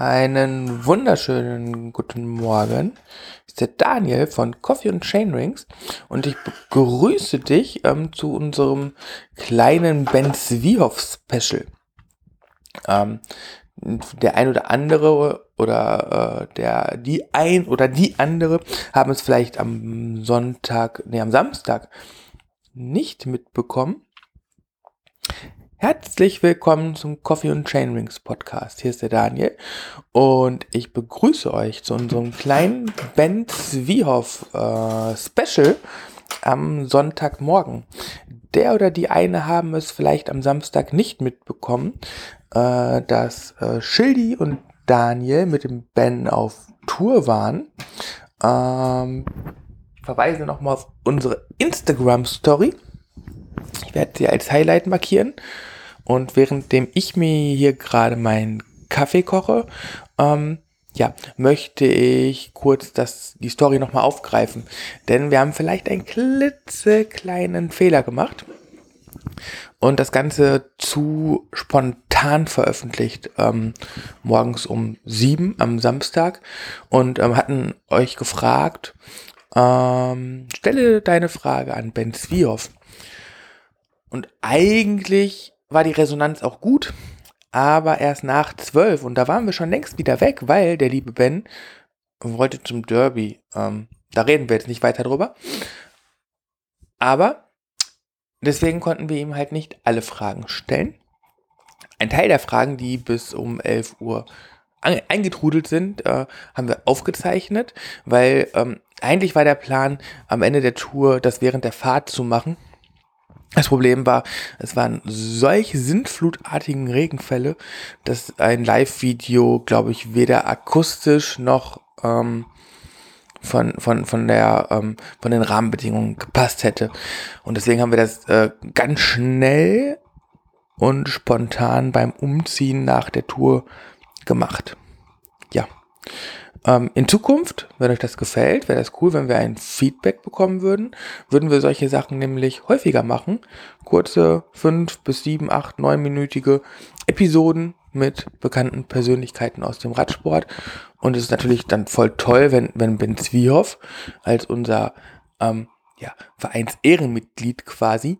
Einen wunderschönen guten Morgen. Ist der Daniel von Coffee und Chainrings und ich begrüße dich ähm, zu unserem kleinen Ben Zwiehoff Special. Ähm, der ein oder andere oder äh, der die ein oder die andere haben es vielleicht am Sonntag, nee, am Samstag nicht mitbekommen. Herzlich willkommen zum Coffee und Chainrings Podcast. Hier ist der Daniel und ich begrüße euch zu unserem kleinen Ben Zwiehoff äh, Special am Sonntagmorgen. Der oder die eine haben es vielleicht am Samstag nicht mitbekommen, äh, dass äh, Schildi und Daniel mit dem Ben auf Tour waren. Ähm, verweise nochmal auf unsere Instagram Story. Ich werde sie als Highlight markieren. Und währenddem ich mir hier gerade meinen Kaffee koche, ähm, ja, möchte ich kurz das, die Story nochmal aufgreifen. Denn wir haben vielleicht einen klitzekleinen Fehler gemacht und das Ganze zu spontan veröffentlicht, ähm, morgens um sieben am Samstag und ähm, hatten euch gefragt, ähm, stelle deine Frage an Ben Zwiehoff. Und eigentlich war die Resonanz auch gut, aber erst nach zwölf und da waren wir schon längst wieder weg, weil der liebe Ben wollte zum Derby. Ähm, da reden wir jetzt nicht weiter drüber. Aber deswegen konnten wir ihm halt nicht alle Fragen stellen. Ein Teil der Fragen, die bis um 11 Uhr eingetrudelt sind, äh, haben wir aufgezeichnet, weil ähm, eigentlich war der Plan, am Ende der Tour das während der Fahrt zu machen. Das Problem war, es waren solche sintflutartigen Regenfälle, dass ein Live-Video, glaube ich, weder akustisch noch ähm, von, von, von, der, ähm, von den Rahmenbedingungen gepasst hätte. Und deswegen haben wir das äh, ganz schnell und spontan beim Umziehen nach der Tour gemacht. Ja. Ähm, in Zukunft, wenn euch das gefällt, wäre das cool, wenn wir ein Feedback bekommen würden. Würden wir solche Sachen nämlich häufiger machen. Kurze fünf bis sieben, acht, neunminütige Episoden mit bekannten Persönlichkeiten aus dem Radsport. Und es ist natürlich dann voll toll, wenn, wenn Ben Zwiehoff als unser ähm, ja, Vereinsehrenmitglied quasi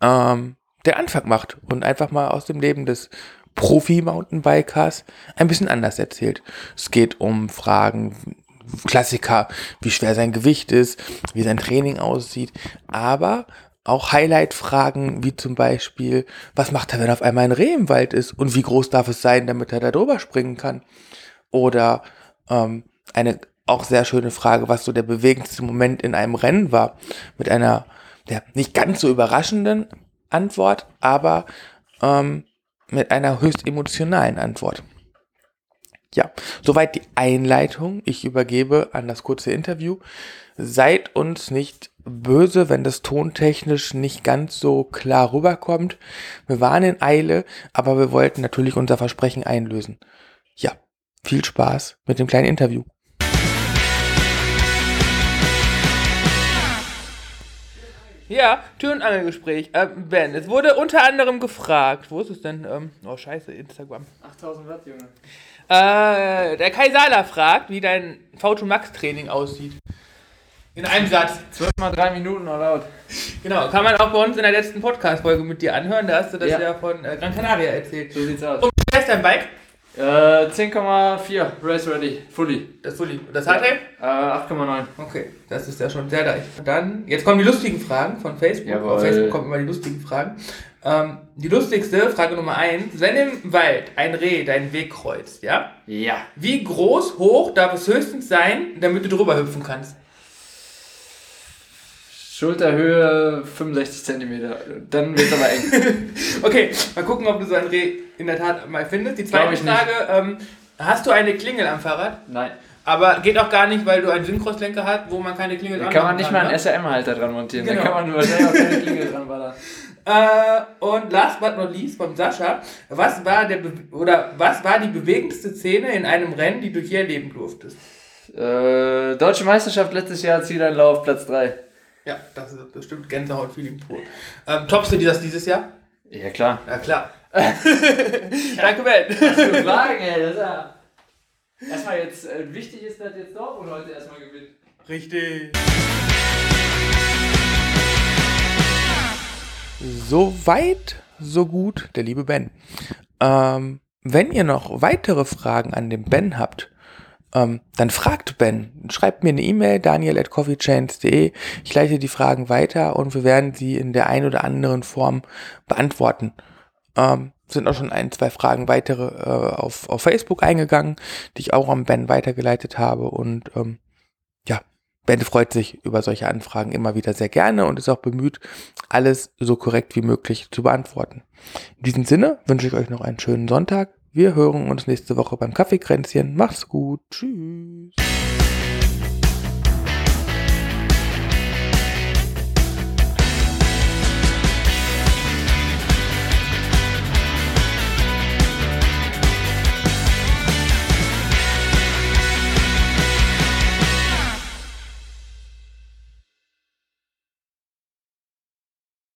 ähm, der Anfang macht und einfach mal aus dem Leben des Profi-Mountainbikers ein bisschen anders erzählt. Es geht um Fragen, Klassiker, wie schwer sein Gewicht ist, wie sein Training aussieht, aber auch Highlight-Fragen, wie zum Beispiel, was macht er, wenn auf einmal ein Reh im Wald ist und wie groß darf es sein, damit er da drüber springen kann? Oder ähm, eine auch sehr schöne Frage, was so der bewegendste Moment in einem Rennen war, mit einer ja, nicht ganz so überraschenden Antwort, aber ähm, mit einer höchst emotionalen Antwort. Ja, soweit die Einleitung. Ich übergebe an das kurze Interview. Seid uns nicht böse, wenn das tontechnisch nicht ganz so klar rüberkommt. Wir waren in Eile, aber wir wollten natürlich unser Versprechen einlösen. Ja, viel Spaß mit dem kleinen Interview. Ja, Tür- und Angelgespräch. Äh, ben, es wurde unter anderem gefragt, wo ist es denn? Ähm, oh, scheiße, Instagram. 8000 Watt, Junge. Äh, der Kai Sala fragt, wie dein V2 Max Training aussieht. In einem Satz. 12 mal 3 Minuten all out. Genau, kann man auch bei uns in der letzten Podcast-Folge mit dir anhören. Da hast du das ja, Ja. von äh, Gran Canaria erzählt. So sieht's aus. Und wie heißt dein Bike? Äh, 10,4 Race Ready, fully. Das Fully. Das hat er? Äh, 8,9. Okay, das ist ja schon sehr leicht. Dann, jetzt kommen die lustigen Fragen von Facebook. Jawohl. Auf Facebook kommen immer die lustigen Fragen. Ähm, die lustigste, Frage Nummer eins. Wenn im Wald ein Reh deinen Weg kreuzt, ja? Ja. Wie groß, hoch darf es höchstens sein, damit du drüber hüpfen kannst? Schulterhöhe 65 cm. Dann wird's aber eng. Okay, mal gucken, ob du so ein Reh in der Tat mal findest. Die zweite. Frage, ähm, hast du eine Klingel am Fahrrad? Nein. Aber geht auch gar nicht, weil du einen Synchros-Lenker hast, wo man keine Klingel Da dran kann man nicht mal einen ne? SRM-Halter dran montieren. Genau. Da kann man wahrscheinlich auch keine Klingel dran ballern. Äh, und last but not least vom Sascha, was war der Be oder was war die bewegendste Szene in einem Rennen, die du je erleben durftest? Äh, Deutsche Meisterschaft letztes Jahr, Zieleinlauf, Platz 3. Ja, das ist bestimmt Gänsehaut-Feeling pur. Ähm, toppst du das dieses Jahr? Ja, klar. Ja klar. Danke, Ben. Was für Fragen, ey. Das ist ja. Erstmal jetzt, äh, wichtig ist, dass jetzt Dortmund heute erstmal gewinnt. Richtig. So weit, so gut, der liebe Ben. Ähm, wenn ihr noch weitere Fragen an den Ben habt, ähm, dann fragt Ben. Schreibt mir eine E-Mail, daniel at coffeechains.de. Ich leite die Fragen weiter und wir werden sie in der ein oder anderen Form beantworten. Ähm, sind auch schon ein, zwei Fragen weitere äh, auf, auf Facebook eingegangen, die ich auch am Ben weitergeleitet habe. Und ähm, ja, Ben freut sich über solche Anfragen immer wieder sehr gerne und ist auch bemüht, alles so korrekt wie möglich zu beantworten. In diesem Sinne wünsche ich euch noch einen schönen Sonntag. Wir hören uns nächste Woche beim Kaffeekränzchen. Macht's gut. Tschüss.